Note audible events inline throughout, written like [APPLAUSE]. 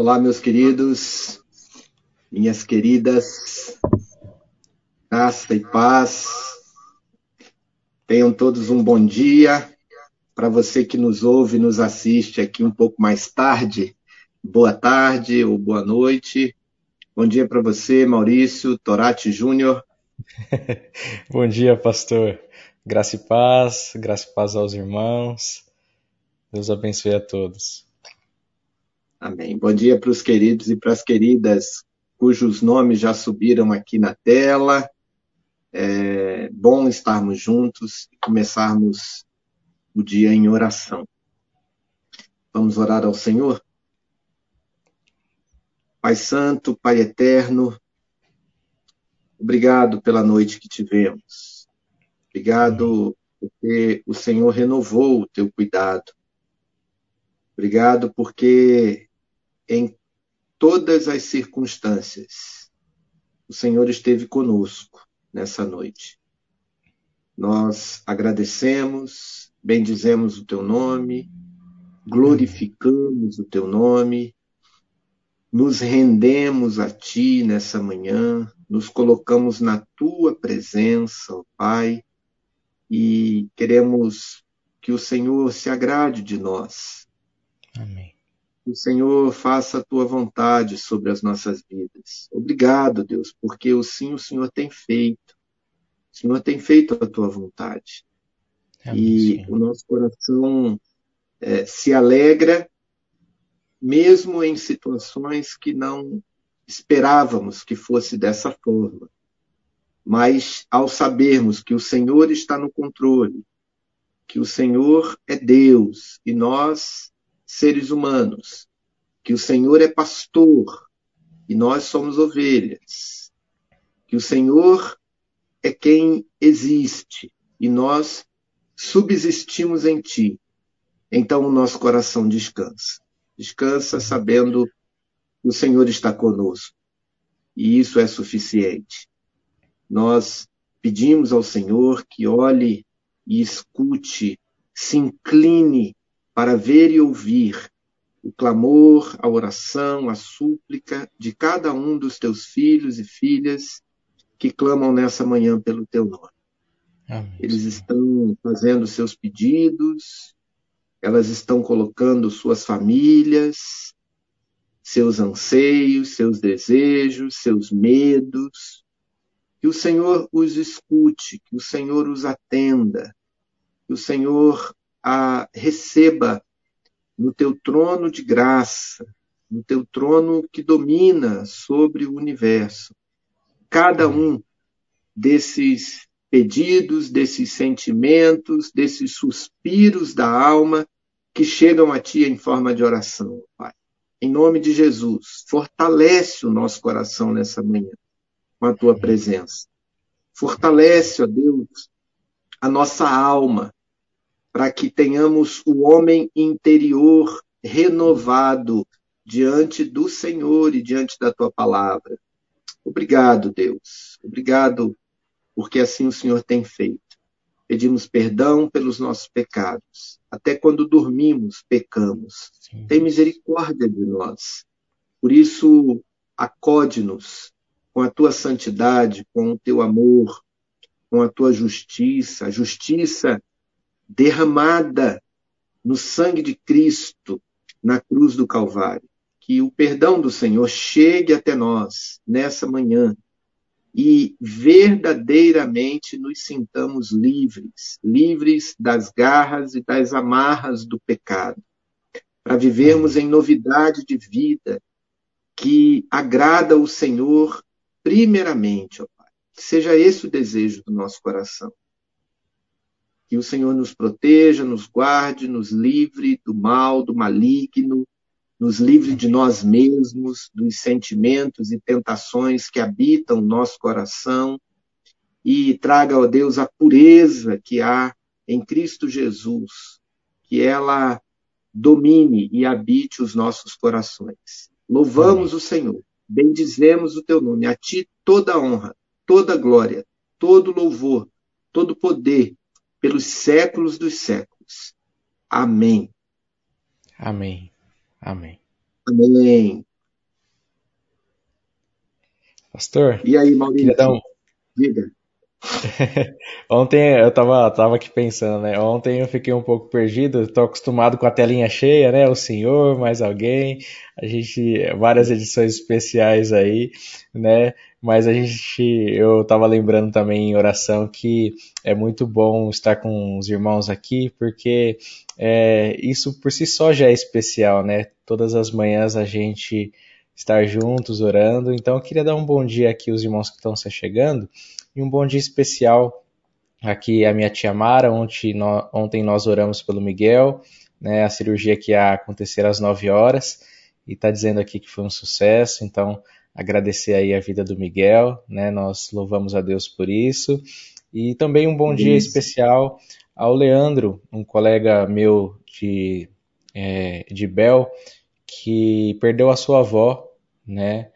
Olá, meus queridos, minhas queridas, graça e paz. Tenham todos um bom dia. Para você que nos ouve e nos assiste aqui um pouco mais tarde, boa tarde ou boa noite. Bom dia para você, Maurício Torati Júnior. [LAUGHS] bom dia, pastor. Graça e paz, graça e paz aos irmãos. Deus abençoe a todos. Amém. Bom dia para os queridos e para as queridas cujos nomes já subiram aqui na tela. É bom estarmos juntos e começarmos o dia em oração. Vamos orar ao Senhor? Pai Santo, Pai Eterno, obrigado pela noite que tivemos. Obrigado porque o Senhor renovou o teu cuidado. Obrigado porque em todas as circunstâncias, o Senhor esteve conosco nessa noite. Nós agradecemos, bendizemos o teu nome, glorificamos o teu nome, nos rendemos a ti nessa manhã, nos colocamos na tua presença, ó Pai, e queremos que o Senhor se agrade de nós. Amém o Senhor faça a tua vontade sobre as nossas vidas. Obrigado, Deus, porque o sim o Senhor tem feito. O Senhor tem feito a tua vontade. Amém, e Senhor. o nosso coração é, se alegra, mesmo em situações que não esperávamos que fosse dessa forma. Mas ao sabermos que o Senhor está no controle, que o Senhor é Deus e nós seres humanos, que o Senhor é pastor e nós somos ovelhas, que o Senhor é quem existe e nós subsistimos em Ti. Então o nosso coração descansa. Descansa sabendo que o Senhor está conosco. E isso é suficiente. Nós pedimos ao Senhor que olhe e escute, se incline para ver e ouvir o clamor, a oração, a súplica de cada um dos teus filhos e filhas que clamam nessa manhã pelo teu nome. Amém. Eles estão fazendo seus pedidos, elas estão colocando suas famílias, seus anseios, seus desejos, seus medos. Que o Senhor os escute, que o Senhor os atenda, que o Senhor a receba no teu trono de graça, no teu trono que domina sobre o universo, cada um desses pedidos, desses sentimentos, desses suspiros da alma que chegam a ti em forma de oração, Pai. Em nome de Jesus, fortalece o nosso coração nessa manhã com a tua presença. Fortalece, ó Deus, a nossa alma para que tenhamos o homem interior renovado diante do Senhor e diante da tua palavra. Obrigado, Deus. Obrigado, porque assim o Senhor tem feito. Pedimos perdão pelos nossos pecados. Até quando dormimos, pecamos. Sim. Tem misericórdia de nós. Por isso, acode-nos com a tua santidade, com o teu amor, com a tua justiça, a justiça derramada no sangue de Cristo na cruz do Calvário. Que o perdão do Senhor chegue até nós nessa manhã e verdadeiramente nos sintamos livres, livres das garras e das amarras do pecado, para vivermos em novidade de vida que agrada o Senhor primeiramente, ó Pai. Que seja esse o desejo do nosso coração. Que o Senhor nos proteja, nos guarde, nos livre do mal, do maligno, nos livre de nós mesmos, dos sentimentos e tentações que habitam nosso coração e traga, ó Deus, a pureza que há em Cristo Jesus, que ela domine e habite os nossos corações. Louvamos Amém. o Senhor, bendizemos o teu nome, a ti toda honra, toda glória, todo louvor, todo poder pelos séculos dos séculos. Amém. Amém. Amém. Amém. Pastor. E aí, Maurício? Então. Diga. [LAUGHS] Ontem eu tava, tava aqui pensando, né? Ontem eu fiquei um pouco perdido, Estou acostumado com a telinha cheia, né? O senhor, mais alguém, a gente, várias edições especiais aí, né? Mas a gente, eu tava lembrando também em oração que é muito bom estar com os irmãos aqui, porque é, isso por si só já é especial, né? Todas as manhãs a gente estar juntos orando. Então eu queria dar um bom dia aqui aos irmãos que estão se chegando e um bom dia especial aqui à minha tia Mara. Ontem, no, ontem nós oramos pelo Miguel, né, a cirurgia que ia acontecer às 9 horas, e está dizendo aqui que foi um sucesso, então agradecer aí a vida do Miguel, né, nós louvamos a Deus por isso. E também um bom isso. dia especial ao Leandro, um colega meu de, é, de Bel, que perdeu a sua avó, né,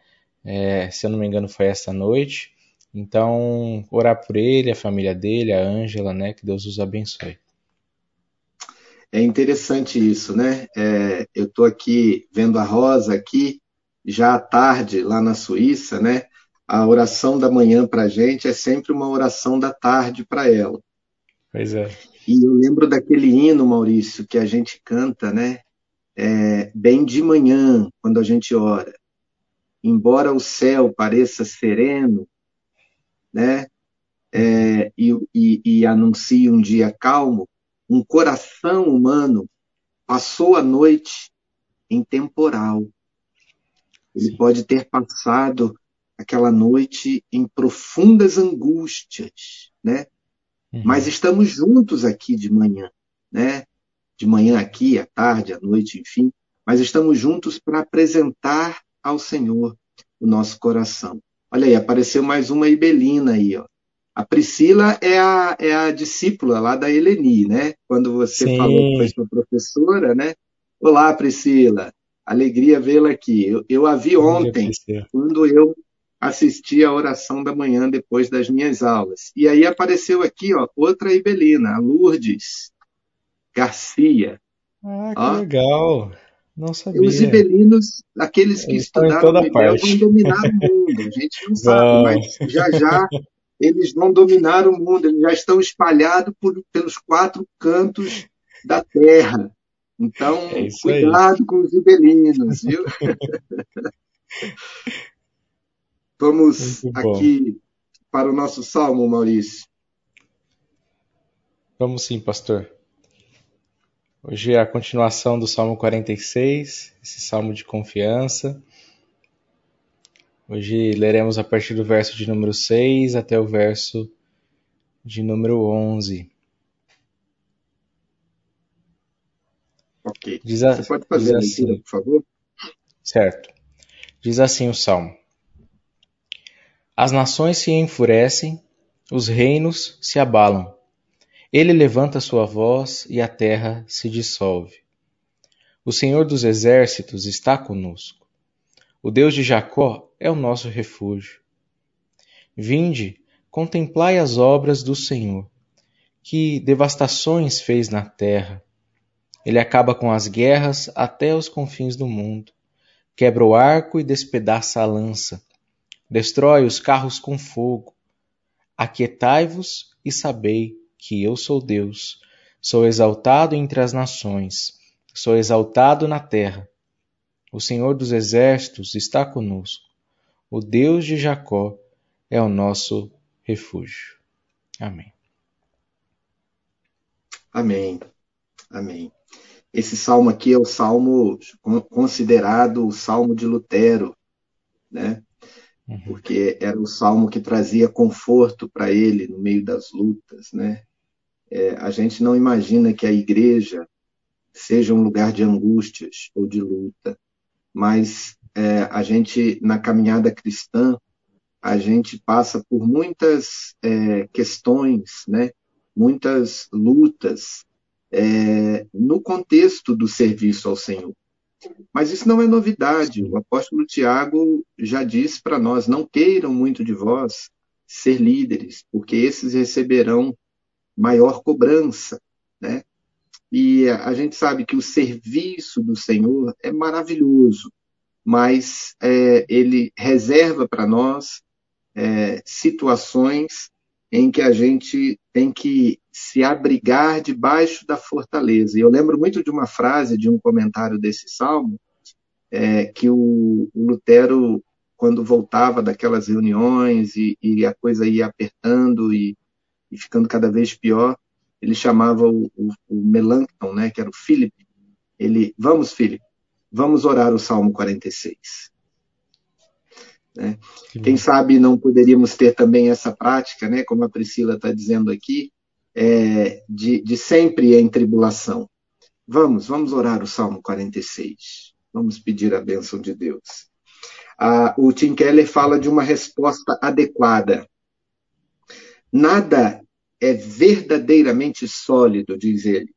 é, se eu não me engano foi esta noite, então, orar por ele, a família dele, a Ângela, né? Que Deus os abençoe. É interessante isso, né? É, eu estou aqui vendo a Rosa aqui, já à tarde, lá na Suíça, né? A oração da manhã para a gente é sempre uma oração da tarde para ela. Pois é. E eu lembro daquele hino, Maurício, que a gente canta, né? É, bem de manhã, quando a gente ora. Embora o céu pareça sereno, né? É, e, e, e anuncia um dia calmo, um coração humano passou a noite em temporal. Ele Sim. pode ter passado aquela noite em profundas angústias, né? Uhum. Mas estamos juntos aqui de manhã, né? De manhã aqui, à tarde, à noite, enfim. Mas estamos juntos para apresentar ao Senhor o nosso coração. Olha aí, apareceu mais uma Ibelina aí, ó. A Priscila é a, é a discípula lá da Eleni, né? Quando você Sim. falou que foi sua professora, né? Olá, Priscila. Alegria vê-la aqui. Eu, eu a vi ontem, quando eu assisti a oração da manhã depois das minhas aulas. E aí apareceu aqui, ó, outra Ibelina, a Lourdes Garcia. Ah, que ó. legal. Não sabia. Os ibelinos, aqueles que eles estudaram Miguel, vão dominar o mundo. A gente não sabe, mas já já eles vão dominar o mundo. Eles já estão espalhados por, pelos quatro cantos da terra. Então, é cuidado aí. com os ibelinos, viu? [LAUGHS] Vamos aqui para o nosso salmo, Maurício. Vamos sim, pastor. Hoje é a continuação do Salmo 46, esse salmo de confiança. Hoje leremos a partir do verso de número 6 até o verso de número 11. Ok. Diz a, Você pode fazer a leitura, assim, por favor? Certo. Diz assim o salmo: As nações se enfurecem, os reinos se abalam ele levanta sua voz e a terra se dissolve. O Senhor dos exércitos está conosco. O Deus de Jacó é o nosso refúgio. Vinde, contemplai as obras do Senhor, que devastações fez na terra. Ele acaba com as guerras até os confins do mundo, quebra o arco e despedaça a lança, destrói os carros com fogo. Aquietai-vos e sabei que eu sou Deus, sou exaltado entre as nações, sou exaltado na terra. O Senhor dos exércitos está conosco. O Deus de Jacó é o nosso refúgio. Amém. Amém. Amém. Esse salmo aqui é o salmo considerado o salmo de Lutero, né? Uhum. Porque era o salmo que trazia conforto para ele no meio das lutas, né? É, a gente não imagina que a igreja seja um lugar de angústias ou de luta, mas é, a gente, na caminhada cristã, a gente passa por muitas é, questões, né? muitas lutas é, no contexto do serviço ao Senhor. Mas isso não é novidade. O apóstolo Tiago já disse para nós: não queiram muito de vós ser líderes, porque esses receberão maior cobrança, né? E a gente sabe que o serviço do Senhor é maravilhoso, mas é, ele reserva para nós é, situações em que a gente tem que se abrigar debaixo da fortaleza. E eu lembro muito de uma frase, de um comentário desse salmo, é, que o, o, Lutero, quando voltava daquelas reuniões e, e a coisa ia apertando e, e, ficando cada vez pior, ele chamava o, o, o Melancton, né, que era o Philip, ele, vamos, Philip, vamos orar o Salmo 46. Né? Quem sabe não poderíamos ter também essa prática, né, como a Priscila está dizendo aqui, é, de, de sempre em tribulação. Vamos, vamos orar o Salmo 46. Vamos pedir a bênção de Deus. Ah, o Tim Keller fala de uma resposta adequada. Nada é verdadeiramente sólido, diz ele,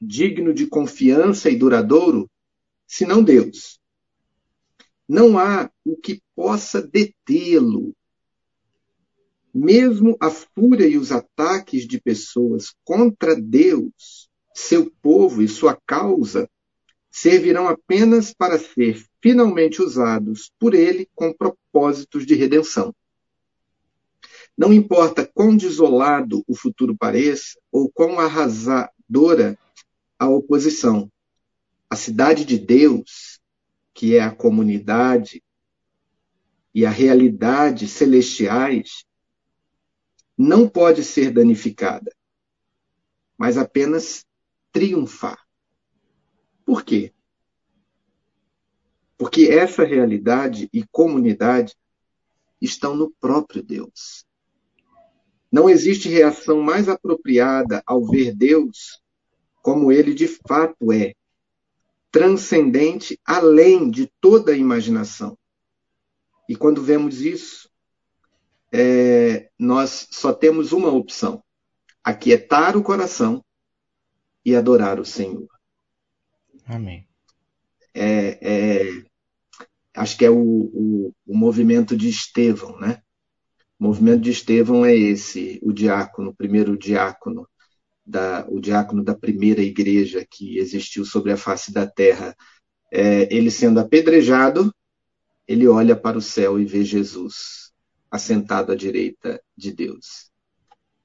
digno de confiança e duradouro, senão Deus. Não há o que possa detê-lo. Mesmo a fúria e os ataques de pessoas contra Deus, seu povo e sua causa servirão apenas para ser finalmente usados por ele com propósitos de redenção. Não importa quão desolado o futuro pareça ou quão arrasadora a oposição, a cidade de Deus, que é a comunidade e a realidade celestiais, não pode ser danificada, mas apenas triunfar. Por quê? Porque essa realidade e comunidade estão no próprio Deus. Não existe reação mais apropriada ao ver Deus como ele de fato é, transcendente além de toda a imaginação. E quando vemos isso, é, nós só temos uma opção: aquietar o coração e adorar o Senhor. Amém. É, é, acho que é o, o, o, movimento de Estevão, né? O movimento de Estevão é esse, o diácono, o primeiro diácono, da, o diácono da primeira igreja que existiu sobre a face da terra. É, ele sendo apedrejado, ele olha para o céu e vê Jesus assentado à direita de Deus.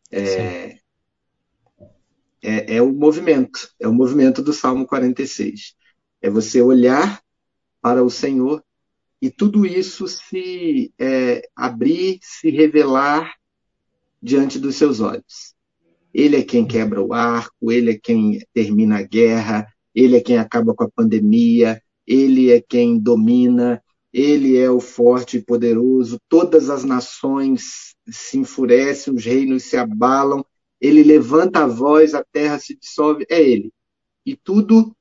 É, é, é, o movimento, é o movimento do Salmo 46. É você olhar para o Senhor e tudo isso se é, abrir, se revelar diante dos seus olhos. Ele é quem quebra o arco, ele é quem termina a guerra, ele é quem acaba com a pandemia, ele é quem domina, ele é o forte e poderoso. Todas as nações se enfurecem, os reinos se abalam, ele levanta a voz, a terra se dissolve, é ele. E tudo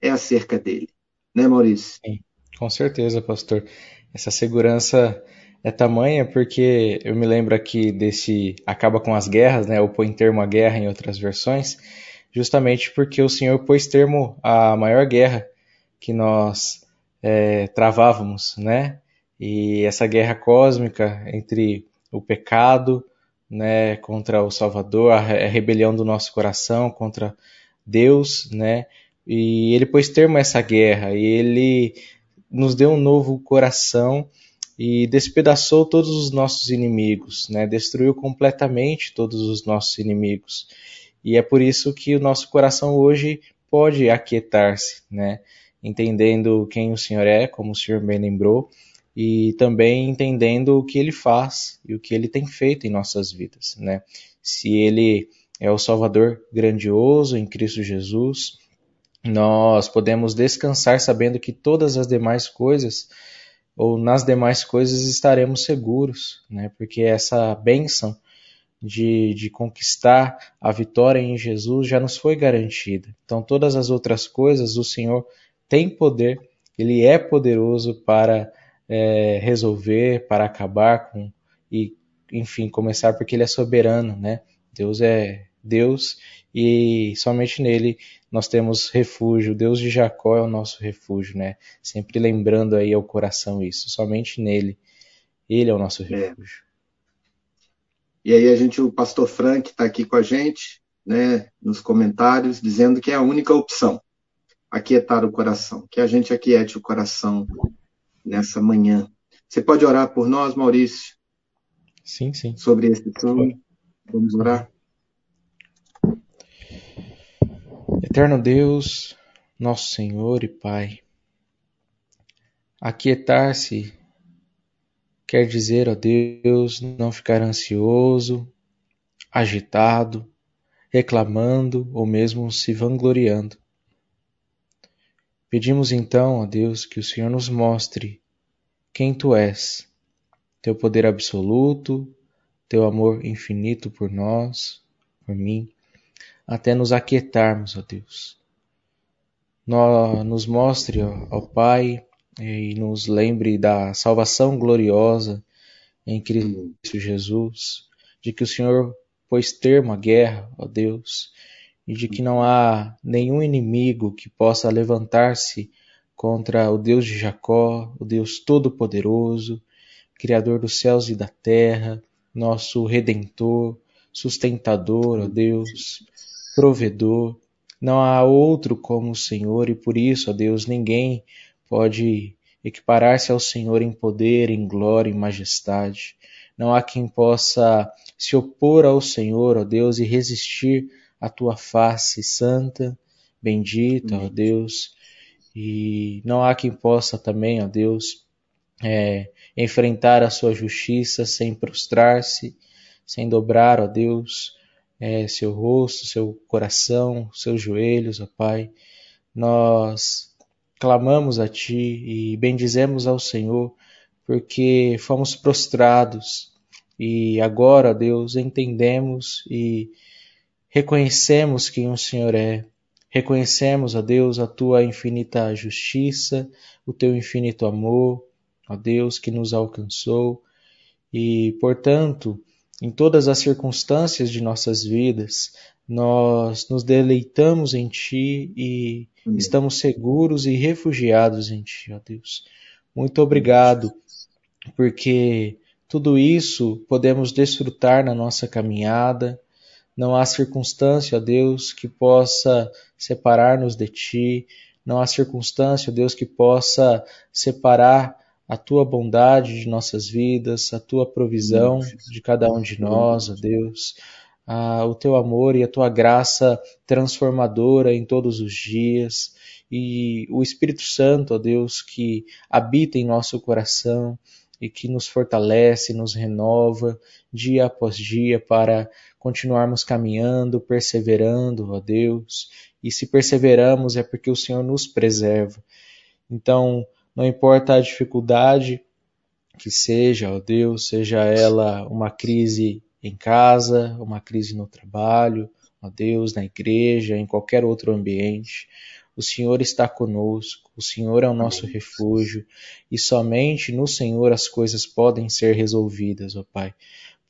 é acerca dele. Né, Maurício? Sim, com certeza, pastor. Essa segurança é tamanha porque eu me lembro aqui desse acaba com as guerras, né? Ou põe termo à guerra em outras versões, justamente porque o Senhor pôs termo à maior guerra que nós é, travávamos, né? E essa guerra cósmica entre o pecado, né, contra o Salvador, a rebelião do nosso coração contra Deus, né? E ele pôs termo a essa guerra e ele nos deu um novo coração e despedaçou todos os nossos inimigos, né? Destruiu completamente todos os nossos inimigos. E é por isso que o nosso coração hoje pode aquietar-se, né? Entendendo quem o Senhor é, como o Senhor bem lembrou, e também entendendo o que ele faz e o que ele tem feito em nossas vidas, né? Se ele é o Salvador grandioso em Cristo Jesus, nós podemos descansar sabendo que todas as demais coisas ou nas demais coisas estaremos seguros, né? Porque essa bênção de, de conquistar a vitória em Jesus já nos foi garantida. Então, todas as outras coisas, o Senhor tem poder, Ele é poderoso para é, resolver, para acabar com e, enfim, começar porque ele é soberano, né? Deus é Deus e somente nele nós temos refúgio. Deus de Jacó é o nosso refúgio, né? Sempre lembrando aí ao coração isso. Somente nele, ele é o nosso é. refúgio. É. E aí a gente, o pastor Frank está aqui com a gente, né, nos comentários, dizendo que é a única opção, aquietar o coração, que a gente aquiete o coração nessa manhã. Você pode orar por nós, Maurício? Sim, sim. Sobre esse som. Vamos orar. Eterno Deus, nosso Senhor e Pai, aquietar-se quer dizer, ó Deus, não ficar ansioso, agitado, reclamando ou mesmo se vangloriando. Pedimos então, ó Deus, que o Senhor nos mostre quem tu és, teu poder absoluto, teu amor infinito por nós, por mim, até nos aquietarmos, ó Deus. nos mostre, ó Pai, e nos lembre da salvação gloriosa em Cristo Jesus, de que o Senhor pôs termo à guerra, ó Deus, e de que não há nenhum inimigo que possa levantar-se contra o Deus de Jacó, o Deus Todo-Poderoso, Criador dos céus e da terra, nosso Redentor, sustentador, ó Deus, provedor. Não há outro como o Senhor, e por isso, ó Deus, ninguém pode equiparar-se ao Senhor em poder, em glória, em majestade. Não há quem possa se opor ao Senhor, ó Deus, e resistir à tua face santa, bendita, ó Deus, e não há quem possa também, ó Deus, é, enfrentar a sua justiça sem prostrar-se, sem dobrar, ó Deus, é, seu rosto, seu coração, seus joelhos, ó Pai. Nós clamamos a Ti e bendizemos ao Senhor, porque fomos prostrados e agora, Deus, entendemos e reconhecemos quem o Senhor é. Reconhecemos, ó Deus, a tua infinita justiça, o teu infinito amor, ó Deus, que nos alcançou. E, portanto, em todas as circunstâncias de nossas vidas, nós nos deleitamos em Ti e estamos seguros e refugiados em Ti, ó Deus. Muito obrigado, porque tudo isso podemos desfrutar na nossa caminhada, não há circunstância, ó Deus, que possa separar-nos de Ti. Não há circunstância, ó Deus, que possa separar a Tua bondade de nossas vidas, a Tua provisão de cada um de nós, ó Deus. o Teu amor e a Tua graça transformadora em todos os dias. E o Espírito Santo, ó Deus, que habita em nosso coração e que nos fortalece, nos renova dia após dia para continuarmos caminhando, perseverando, ó Deus. E se perseveramos é porque o Senhor nos preserva. Então, não importa a dificuldade que seja, ó Deus, seja ela uma crise em casa, uma crise no trabalho, ó Deus, na igreja, em qualquer outro ambiente, o Senhor está conosco, o Senhor é o nosso refúgio e somente no Senhor as coisas podem ser resolvidas, ó Pai.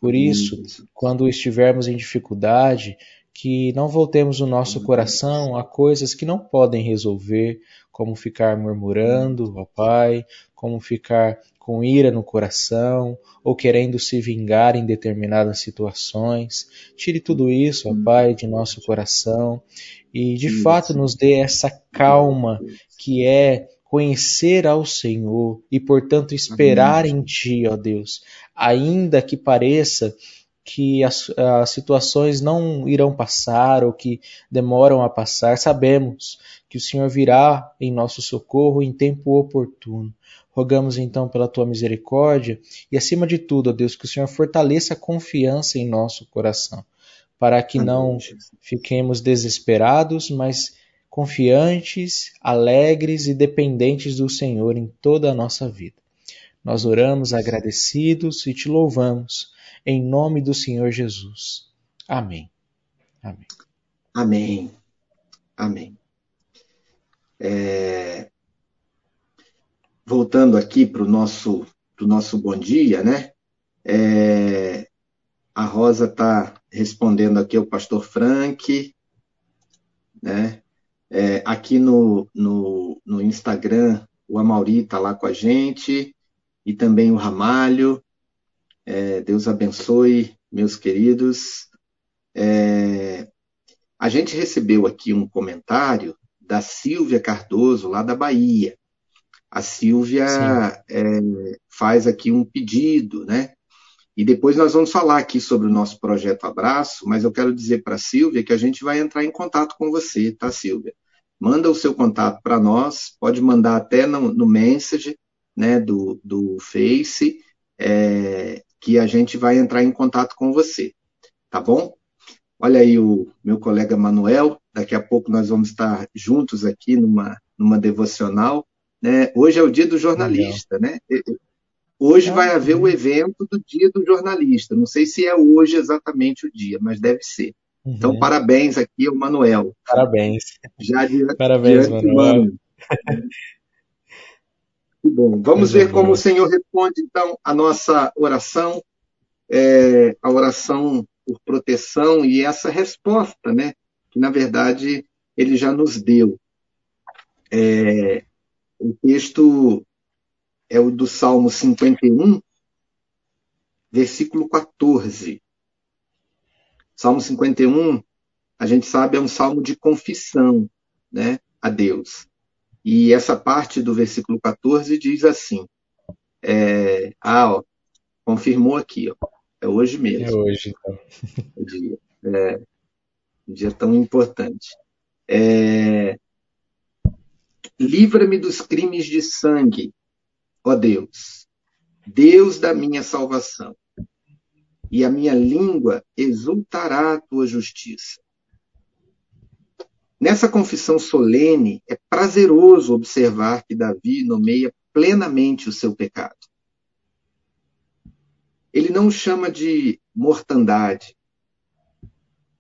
Por isso, quando estivermos em dificuldade, que não voltemos o nosso coração a coisas que não podem resolver, como ficar murmurando, ó Pai, como ficar com ira no coração ou querendo se vingar em determinadas situações. Tire tudo isso, ó Pai, de nosso coração e de fato nos dê essa calma que é conhecer ao Senhor e, portanto, esperar em Ti, ó Deus, ainda que pareça que as, as, situações não irão passar ou que demoram a passar, sabemos que o Senhor virá em nosso socorro em tempo oportuno. Rogamos então pela tua misericórdia e, acima de tudo, ó Deus, que o Senhor fortaleça a confiança em nosso coração, para que não fiquemos desesperados, mas confiantes, alegres e dependentes do Senhor em toda a nossa vida. Nós oramos agradecidos e te louvamos, em nome do Senhor Jesus. Amém. Amém. Amém. Amém. É... Voltando aqui para o nosso, pro nosso bom dia, né? É... A Rosa está respondendo aqui ao pastor Frank, né? É, aqui no, no, no, Instagram, o Amauri está lá com a gente, e também o Ramalho. É, Deus abençoe, meus queridos. É, a gente recebeu aqui um comentário da Silvia Cardoso, lá da Bahia. a Silvia é, faz aqui um pedido, né? E depois nós vamos falar aqui sobre o nosso projeto Abraço, mas eu quero dizer para a Silvia que a gente vai entrar em contato com você, tá, Silvia? Manda o seu contato para nós, pode mandar até no, no message né, do, do Face, é, que a gente vai entrar em contato com você, tá bom? Olha aí o meu colega Manuel, daqui a pouco nós vamos estar juntos aqui numa, numa devocional. Né? Hoje é o dia do jornalista, Legal. né? Hoje vai haver o evento do dia do jornalista. Não sei se é hoje exatamente o dia, mas deve ser. Uhum. Então, parabéns aqui ao Manuel. Parabéns. Já de, parabéns, Manuel. [LAUGHS] Que bom. Vamos ver como o Senhor responde, então, a nossa oração, é, a oração por proteção e essa resposta, né? Que, na verdade, ele já nos deu. É, o texto é o do Salmo 51, versículo 14. Salmo 51, a gente sabe, é um salmo de confissão né, a Deus. E essa parte do versículo 14 diz assim: é, Ah, ó, confirmou aqui, ó, é hoje mesmo. É hoje, então. O [LAUGHS] dia, é, um dia tão importante. É, Livra-me dos crimes de sangue, ó Deus, Deus da minha salvação, e a minha língua exultará a tua justiça. Nessa confissão solene, é prazeroso observar que Davi nomeia plenamente o seu pecado. Ele não o chama de mortandade,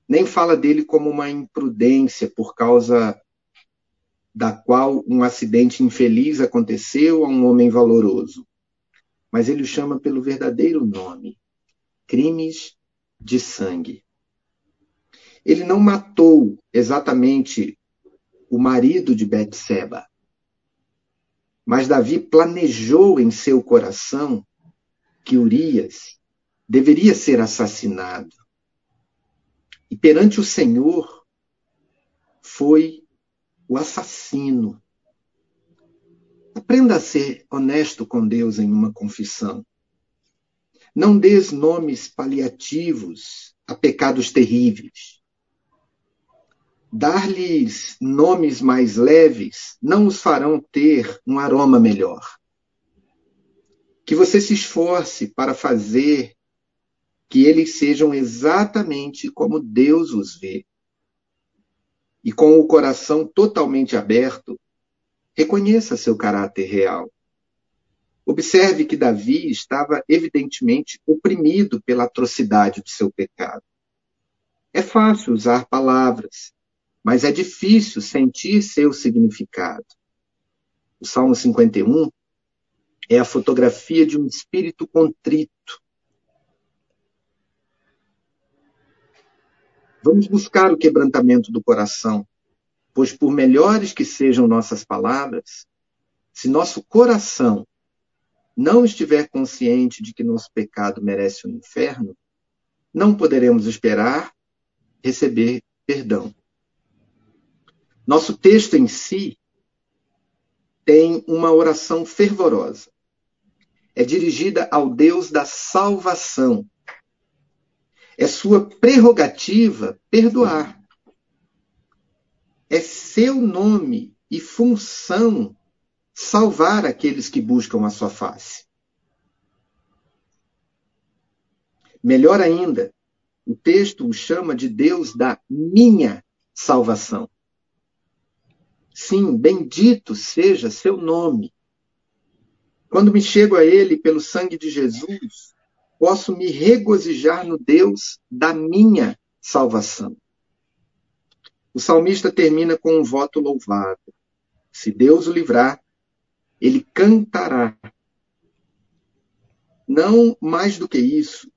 nem fala dele como uma imprudência por causa da qual um acidente infeliz aconteceu a um homem valoroso. Mas ele o chama pelo verdadeiro nome: crimes de sangue. Ele não matou exatamente o marido de Betseba, mas Davi planejou em seu coração que Urias deveria ser assassinado. E perante o Senhor foi o assassino. Aprenda a ser honesto com Deus em uma confissão. Não dês nomes paliativos a pecados terríveis. Dar-lhes nomes mais leves não os farão ter um aroma melhor. Que você se esforce para fazer que eles sejam exatamente como Deus os vê e com o coração totalmente aberto, reconheça seu caráter real. Observe que Davi estava evidentemente oprimido pela atrocidade do seu pecado. É fácil usar palavras, mas é difícil sentir seu significado. O Salmo 51 é a fotografia de um espírito contrito, Vamos buscar o quebrantamento do coração, pois por melhores que sejam nossas palavras, se nosso coração não estiver consciente de que nosso pecado merece o um inferno, não poderemos esperar receber perdão. Nosso texto em si tem uma oração fervorosa. É dirigida ao Deus da salvação, é sua prerrogativa perdoar. É seu nome e função salvar aqueles que buscam a sua face. Melhor ainda, o texto o chama de Deus da minha salvação. Sim, bendito seja seu nome. Quando me chego a Ele pelo sangue de Jesus, posso me regozijar no Deus da minha salvação. O salmista termina com um voto louvável. Se Deus o livrar, ele cantará. Não mais do que isso.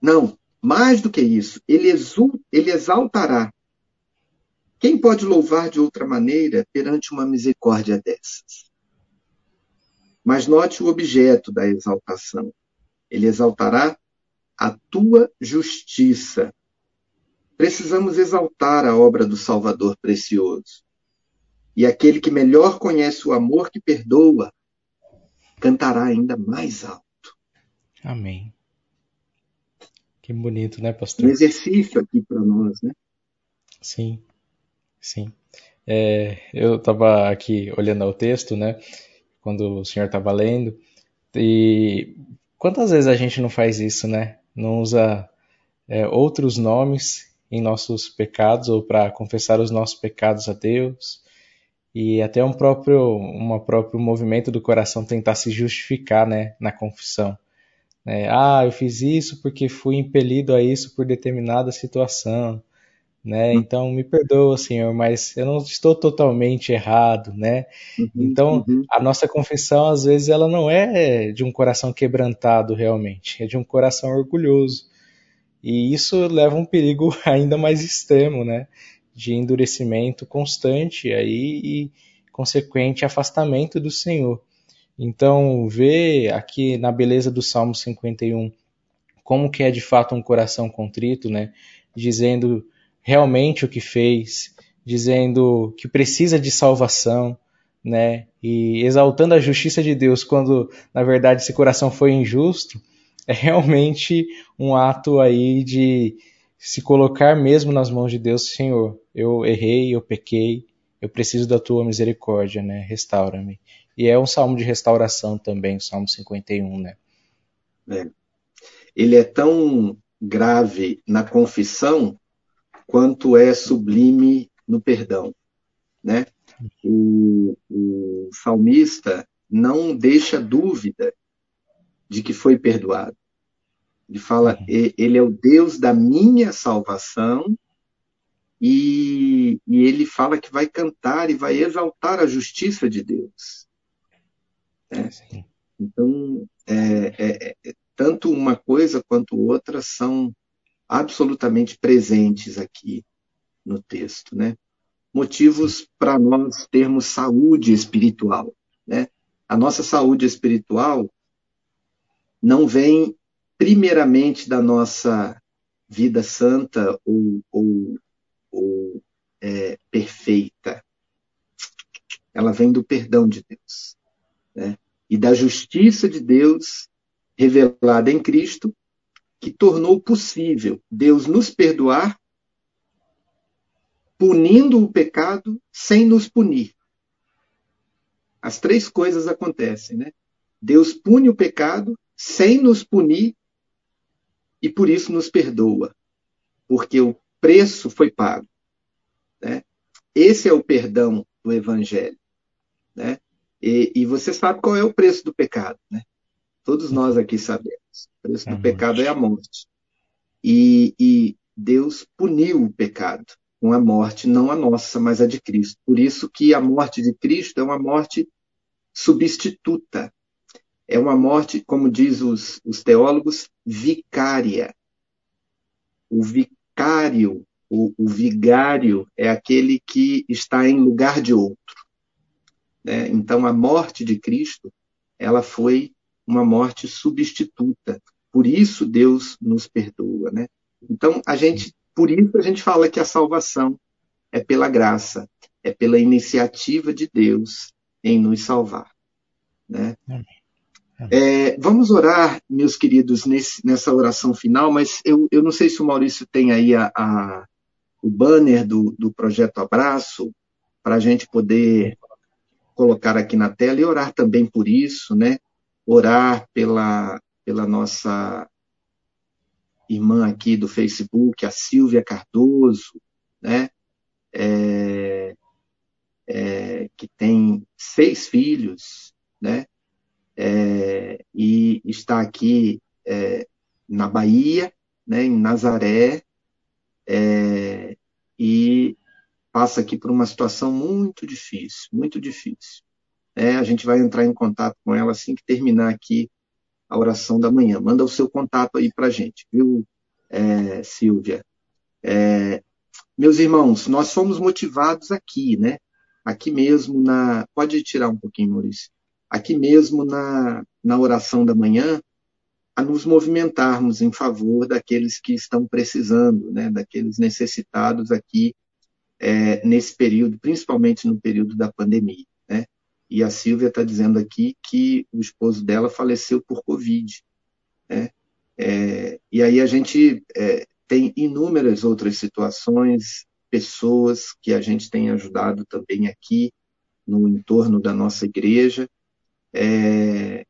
Não, mais do que isso. Ele, exul, ele exaltará. Quem pode louvar de outra maneira perante uma misericórdia dessas? Mas note o objeto da exaltação. Ele exaltará a tua justiça. Precisamos exaltar a obra do Salvador precioso. E aquele que melhor conhece o amor que perdoa cantará ainda mais alto. Amém. Que bonito, né, pastor? Um exercício aqui para nós, né? Sim, sim. É, eu estava aqui olhando ao texto, né? Quando o senhor estava lendo, e quantas vezes a gente não faz isso, né? Não usa é, outros nomes em nossos pecados ou para confessar os nossos pecados a Deus e até um próprio, uma próprio movimento do coração tentar se justificar, né, na confissão. É, ah, eu fiz isso porque fui impelido a isso por determinada situação, né? Hum. Então me perdoa, Senhor, mas eu não estou totalmente errado, né? Uhum, então uhum. a nossa confissão às vezes ela não é de um coração quebrantado realmente, é de um coração orgulhoso. E isso leva a um perigo [LAUGHS] ainda mais extremo, né? De endurecimento constante aí e consequente afastamento do Senhor. Então, ver aqui na beleza do Salmo 51 como que é de fato um coração contrito, né? Dizendo realmente o que fez, dizendo que precisa de salvação, né? E exaltando a justiça de Deus quando na verdade esse coração foi injusto, é realmente um ato aí de se colocar mesmo nas mãos de Deus, Senhor. Eu errei, eu pequei, eu preciso da tua misericórdia, né? Restaura-me. E é um salmo de restauração também, o Salmo 51, né? É. Ele é tão grave na confissão quanto é sublime no perdão, né? O, o salmista não deixa dúvida de que foi perdoado. Ele fala, uhum. ele é o Deus da minha salvação e, e, ele fala que vai cantar e vai exaltar a justiça de Deus. Né? Então, é, é, é, tanto uma coisa quanto outra são absolutamente presentes aqui no texto, né? Motivos para nós termos saúde espiritual, né? A nossa saúde espiritual não vem primeiramente da nossa vida santa ou, ou, ou é, perfeita. Ela vem do perdão de Deus né? e da justiça de Deus revelada em Cristo, que tornou possível Deus nos perdoar, punindo o pecado sem nos punir. As três coisas acontecem, né? Deus pune o pecado sem nos punir e por isso nos perdoa, porque o preço foi pago. Né? Esse é o perdão do Evangelho. Né? E, e, você sabe qual é o preço do pecado, né? Todos nós aqui sabemos. O preço do uhum. pecado é a morte. E, e, Deus puniu o pecado com a morte, não a nossa, mas a de Cristo. Por isso que a morte de Cristo é uma morte substituta. É uma morte, como diz os, os teólogos, vicária. O vicário, o, o vigário, é aquele que está em lugar de outro. Né? Então, a morte de Cristo, ela foi uma morte substituta. Por isso Deus nos perdoa, né? Então, a gente, por isso a gente fala que a salvação é pela graça, é pela iniciativa de Deus em nos salvar, né? É, vamos orar, meus queridos, nesse, nessa oração final, mas eu, eu não sei se o Maurício tem aí a, a o banner do, do projeto Abraço, para a gente poder colocar aqui na tela e orar também por isso, né? Orar pela, pela nossa irmã aqui do Facebook, a Silvia Cardoso, né? É, é, que tem seis filhos, né? É, e está aqui é, na Bahia, né, em Nazaré, é, e passa aqui por uma situação muito difícil, muito difícil. É, a gente vai entrar em contato com ela assim que terminar aqui a oração da manhã. Manda o seu contato aí para a gente, viu, é, Silvia? É, meus irmãos, nós somos motivados aqui, né? Aqui mesmo na. Pode tirar um pouquinho, Maurício. Aqui mesmo na, na oração da manhã, a nos movimentarmos em favor daqueles que estão precisando, né? Daqueles necessitados aqui é, nesse período, principalmente no período da pandemia. E a Silvia está dizendo aqui que o esposo dela faleceu por Covid. Né? É, e aí a gente é, tem inúmeras outras situações, pessoas que a gente tem ajudado também aqui no entorno da nossa igreja, é,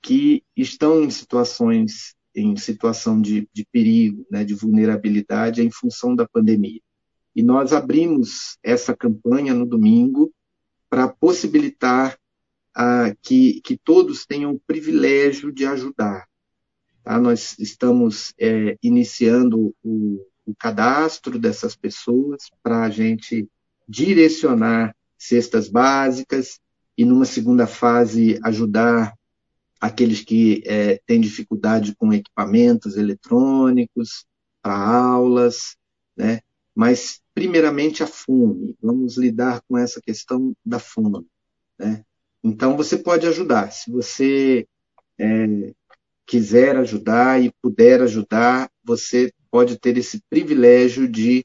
que estão em situações em situação de, de perigo, né, de vulnerabilidade em função da pandemia. E nós abrimos essa campanha no domingo para possibilitar ah, que, que todos tenham o privilégio de ajudar. Tá? Nós estamos é, iniciando o, o cadastro dessas pessoas para a gente direcionar cestas básicas e, numa segunda fase, ajudar aqueles que é, têm dificuldade com equipamentos eletrônicos para aulas, né? Mas primeiramente a fome. Vamos lidar com essa questão da fome, né? Então você pode ajudar. Se você é, quiser ajudar e puder ajudar, você pode ter esse privilégio de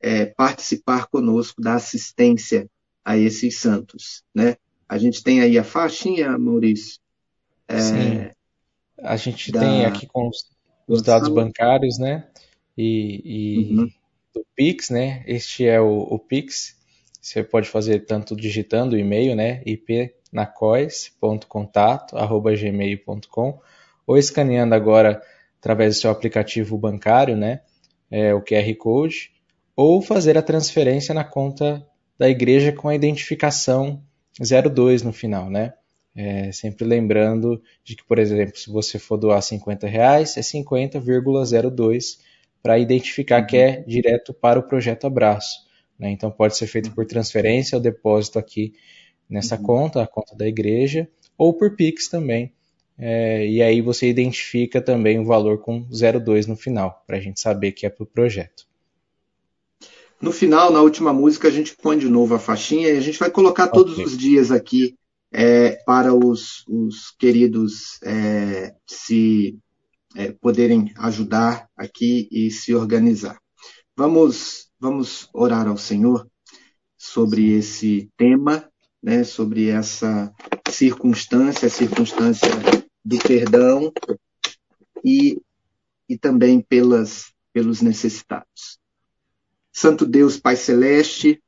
é, participar conosco da assistência a esses santos, né? A gente tem aí a faixinha, Maurício, é, Sim. A gente da... tem aqui com os, os dados bancários, né? E, e uhum. Do Pix, né? Este é o, o, Pix. Você pode fazer tanto digitando o e-mail, né? ipnacois.contato@gmail.com ou escaneando agora através do seu aplicativo bancário, né? É, o QR Code, ou fazer a transferência na conta da igreja com a identificação 02 no final, né? É, sempre lembrando de que, por exemplo, se você for doar 50 reais, é 50,02 para identificar que é direto para o projeto Abraço. Né? Então pode ser feito por transferência ou depósito aqui nessa uhum. conta, a conta da igreja, ou por Pix também. É, e aí você identifica também o valor com 02 no final, para a gente saber que é para o projeto. No final, na última música, a gente põe de novo a faixinha e a gente vai colocar okay. todos os dias aqui é, para os, os queridos é, se é, poderem ajudar aqui e se organizar. Vamos, vamos orar ao Senhor sobre esse tema, né, sobre essa circunstância, a circunstância do perdão e, e também pelas, pelos necessitados. Santo Deus, Pai Celeste,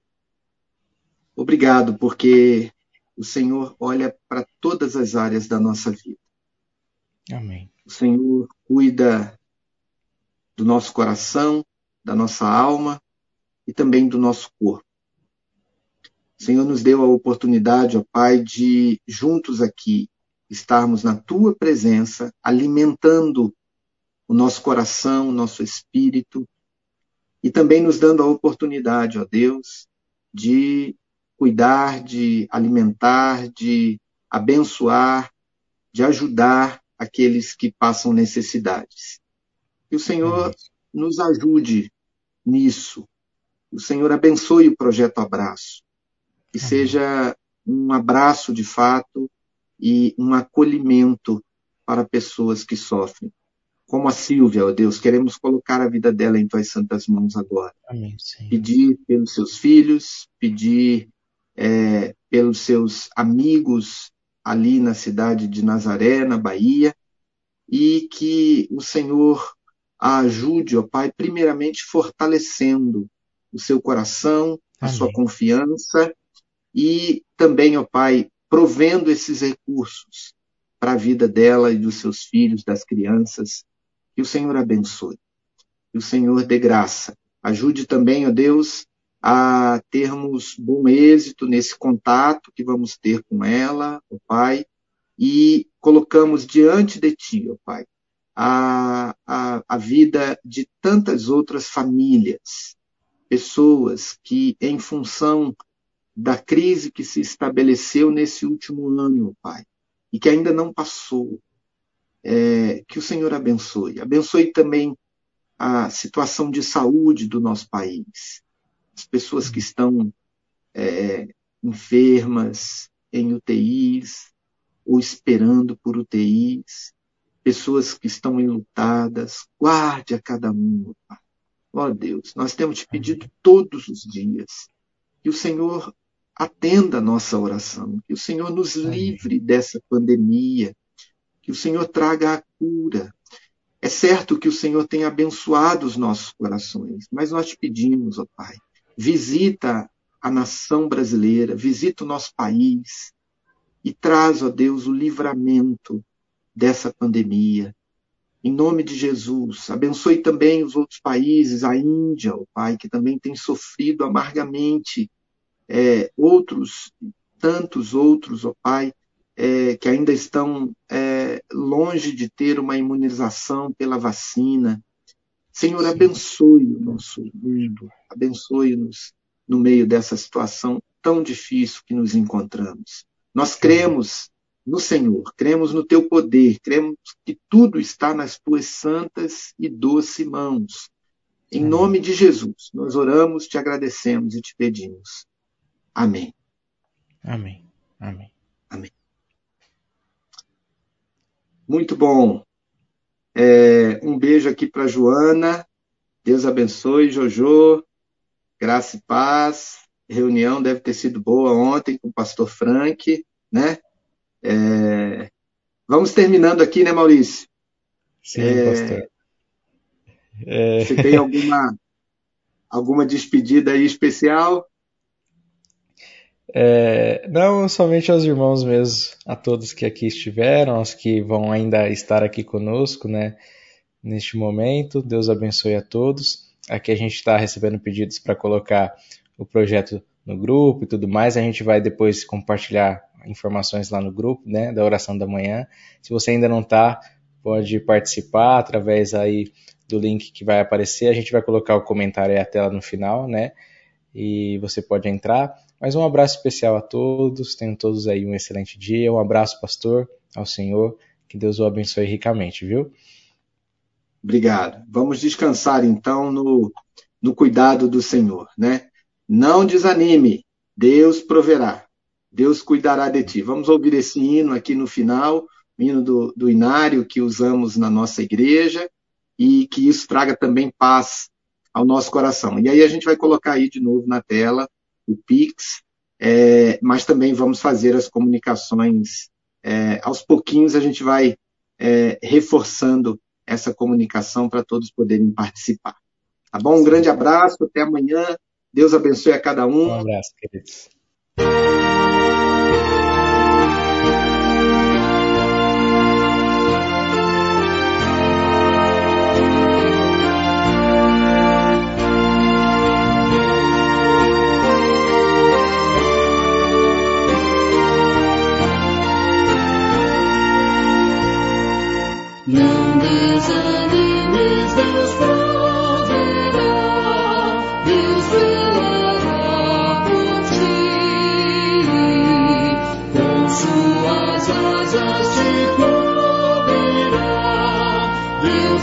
obrigado porque o Senhor olha para todas as áreas da nossa vida. Amém. O Senhor cuida do nosso coração, da nossa alma e também do nosso corpo. O Senhor nos deu a oportunidade, ó Pai, de juntos aqui estarmos na tua presença, alimentando o nosso coração, o nosso espírito, e também nos dando a oportunidade, ó Deus, de cuidar, de alimentar, de abençoar, de ajudar aqueles que passam necessidades. Que o Senhor nos ajude nisso. O Senhor abençoe o projeto Abraço. Que seja um abraço de fato e um acolhimento para pessoas que sofrem. Como a Silvia, ó Deus, queremos colocar a vida dela em tuas santas mãos agora. Amém, pedir pelos seus filhos, pedir é, pelos seus amigos ali na cidade de Nazaré, na Bahia, e que o Senhor a ajude, ó Pai, primeiramente fortalecendo o seu coração, a Amém. sua confiança e também, ó Pai, provendo esses recursos para a vida dela e dos seus filhos, das crianças. Que o Senhor abençoe. Que o Senhor dê graça. Ajude também, ó Deus, a termos bom êxito nesse contato que vamos ter com ela, o Pai, e colocamos diante de Ti, ó Pai, a, a, a vida de tantas outras famílias, pessoas que, em função da crise que se estabeleceu nesse último ano, Pai, e que ainda não passou, é, que o Senhor abençoe. Abençoe também a situação de saúde do nosso país as pessoas que estão é, enfermas, em UTIs, ou esperando por UTIs, pessoas que estão enlutadas, guarde a cada um, Pai. Ó Deus, nós temos te pedido todos os dias que o Senhor atenda a nossa oração, que o Senhor nos livre dessa pandemia, que o Senhor traga a cura. É certo que o Senhor tem abençoado os nossos corações, mas nós te pedimos, ó Pai, visita a nação brasileira, visita o nosso país e traz, ó Deus, o livramento dessa pandemia. Em nome de Jesus, abençoe também os outros países, a Índia, ó Pai, que também tem sofrido amargamente, é, outros, tantos outros, ó Pai, é, que ainda estão é, longe de ter uma imunização pela vacina. Senhor, abençoe o nosso mundo, abençoe-nos no meio dessa situação tão difícil que nos encontramos. Nós cremos no Senhor, cremos no teu poder, cremos que tudo está nas tuas santas e doces mãos. Em nome de Jesus, nós oramos, te agradecemos e te pedimos. Amém. Amém. Amém. Amém. Muito bom. É, um beijo aqui para Joana. Deus abençoe, Jojo. Graça e paz. Reunião deve ter sido boa ontem com o pastor Frank, né? É... Vamos terminando aqui, né, Maurício? Sim, é... pastor. É... Você tem alguma, alguma despedida aí especial? É, não somente aos irmãos mesmo, a todos que aqui estiveram, aos que vão ainda estar aqui conosco, né, neste momento. Deus abençoe a todos. Aqui a gente está recebendo pedidos para colocar o projeto no grupo e tudo mais. A gente vai depois compartilhar informações lá no grupo, né, da oração da manhã. Se você ainda não está, pode participar através aí do link que vai aparecer. A gente vai colocar o comentário aí a tela no final, né? E você pode entrar. Mas um abraço especial a todos. Tenham todos aí um excelente dia. Um abraço, pastor, ao Senhor. Que Deus o abençoe ricamente, viu? Obrigado. Vamos descansar então no, no cuidado do Senhor, né? Não desanime, Deus proverá, Deus cuidará de ti. Vamos ouvir esse hino aqui no final, o hino do, do inário que usamos na nossa igreja e que isso traga também paz ao nosso coração. E aí a gente vai colocar aí de novo na tela o Pix, é, mas também vamos fazer as comunicações. É, aos pouquinhos a gente vai é, reforçando essa comunicação para todos poderem participar. Tá bom? Um grande abraço, até amanhã. Deus abençoe a cada um. Um abraço, queridos.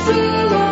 Nos